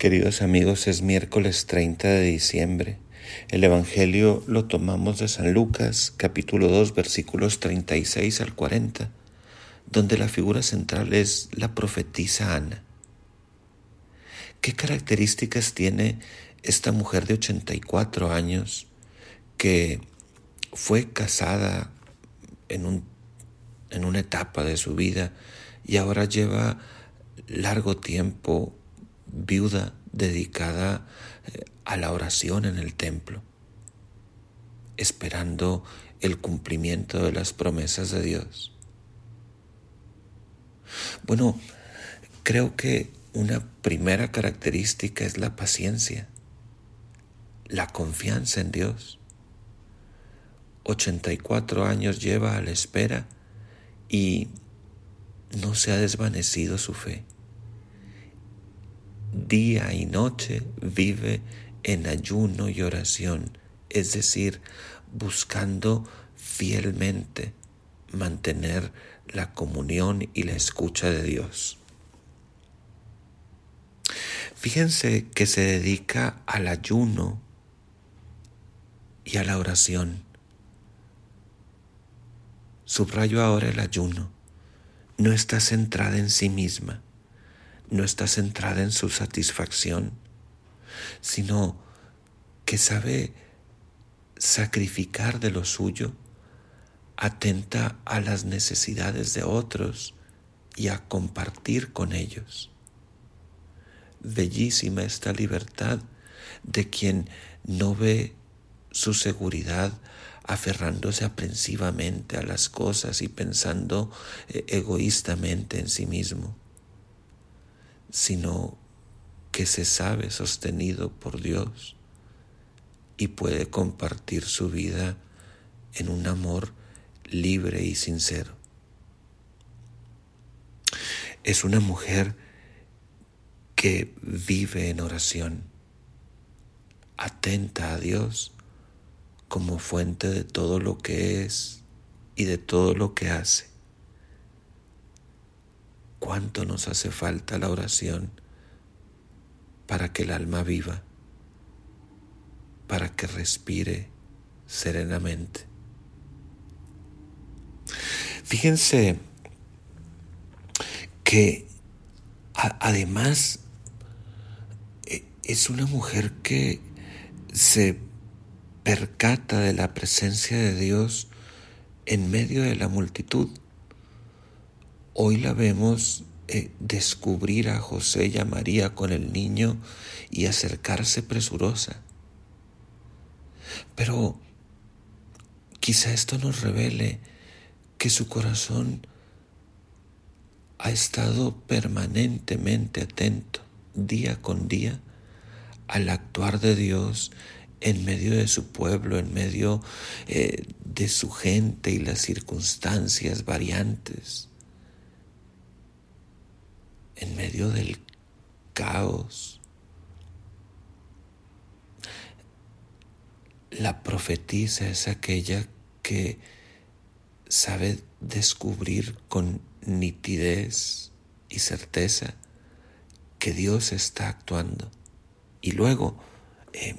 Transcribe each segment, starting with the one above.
Queridos amigos, es miércoles 30 de diciembre. El Evangelio lo tomamos de San Lucas, capítulo 2, versículos 36 al 40, donde la figura central es la profetisa Ana. ¿Qué características tiene esta mujer de 84 años que fue casada en, un, en una etapa de su vida y ahora lleva largo tiempo viuda dedicada eh, a la oración en el templo, esperando el cumplimiento de las promesas de Dios. Bueno, creo que una primera característica es la paciencia, la confianza en Dios. 84 años lleva a la espera y no se ha desvanecido su fe día y noche vive en ayuno y oración, es decir, buscando fielmente mantener la comunión y la escucha de Dios. Fíjense que se dedica al ayuno y a la oración. Subrayo ahora el ayuno. No está centrada en sí misma no está centrada en su satisfacción, sino que sabe sacrificar de lo suyo, atenta a las necesidades de otros y a compartir con ellos. Bellísima esta libertad de quien no ve su seguridad aferrándose aprensivamente a las cosas y pensando eh, egoístamente en sí mismo sino que se sabe sostenido por Dios y puede compartir su vida en un amor libre y sincero. Es una mujer que vive en oración, atenta a Dios como fuente de todo lo que es y de todo lo que hace cuánto nos hace falta la oración para que el alma viva, para que respire serenamente. Fíjense que además e, es una mujer que se percata de la presencia de Dios en medio de la multitud. Hoy la vemos eh, descubrir a José y a María con el niño y acercarse presurosa. Pero quizá esto nos revele que su corazón ha estado permanentemente atento, día con día, al actuar de Dios en medio de su pueblo, en medio eh, de su gente y las circunstancias variantes en medio del caos. La profetisa es aquella que sabe descubrir con nitidez y certeza que Dios está actuando y luego eh,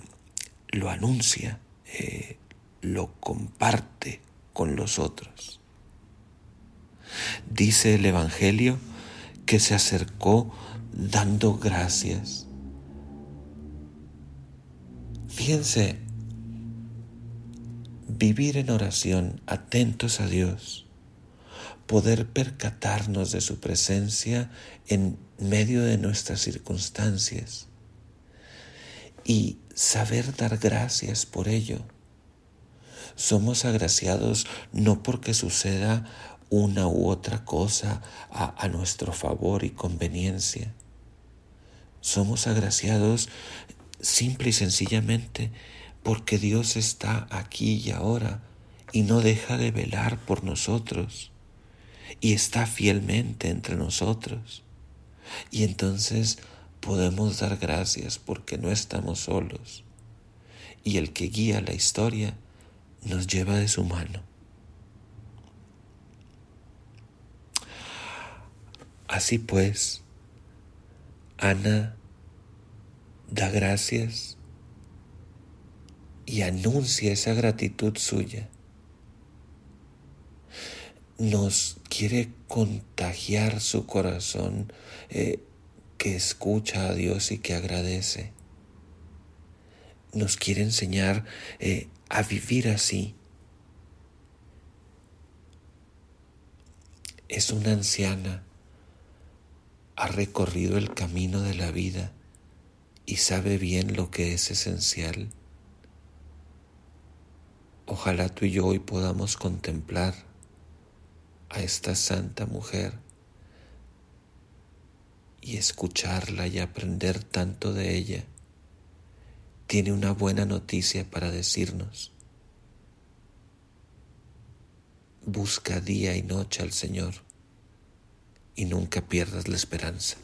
lo anuncia, eh, lo comparte con los otros. Dice el Evangelio que se acercó dando gracias. Fíjense, vivir en oración, atentos a Dios, poder percatarnos de su presencia en medio de nuestras circunstancias y saber dar gracias por ello. Somos agraciados no porque suceda una u otra cosa a, nuestro favor y conveniencia. Somos agraciados simple y sencillamente porque Dios está aquí y ahora y no deja de velar por nosotros y está fielmente entre nosotros. Y entonces podemos dar gracias porque no estamos solos y el que guía la historia nos lleva de su mano. Así pues, Ana da gracias y anuncia esa gratitud suya. Nos quiere contagiar su corazón eh, que escucha a Dios y que agradece. Nos quiere enseñar eh, a vivir así. Es una anciana, ha recorrido el camino de la vida y sabe bien lo que es esencial. Ojalá tú y yo hoy podamos contemplar a esta santa mujer y escucharla y aprender tanto de ella. Tiene una buena noticia para decirnos. Busca día y noche al Señor y nunca pierdas la esperanza.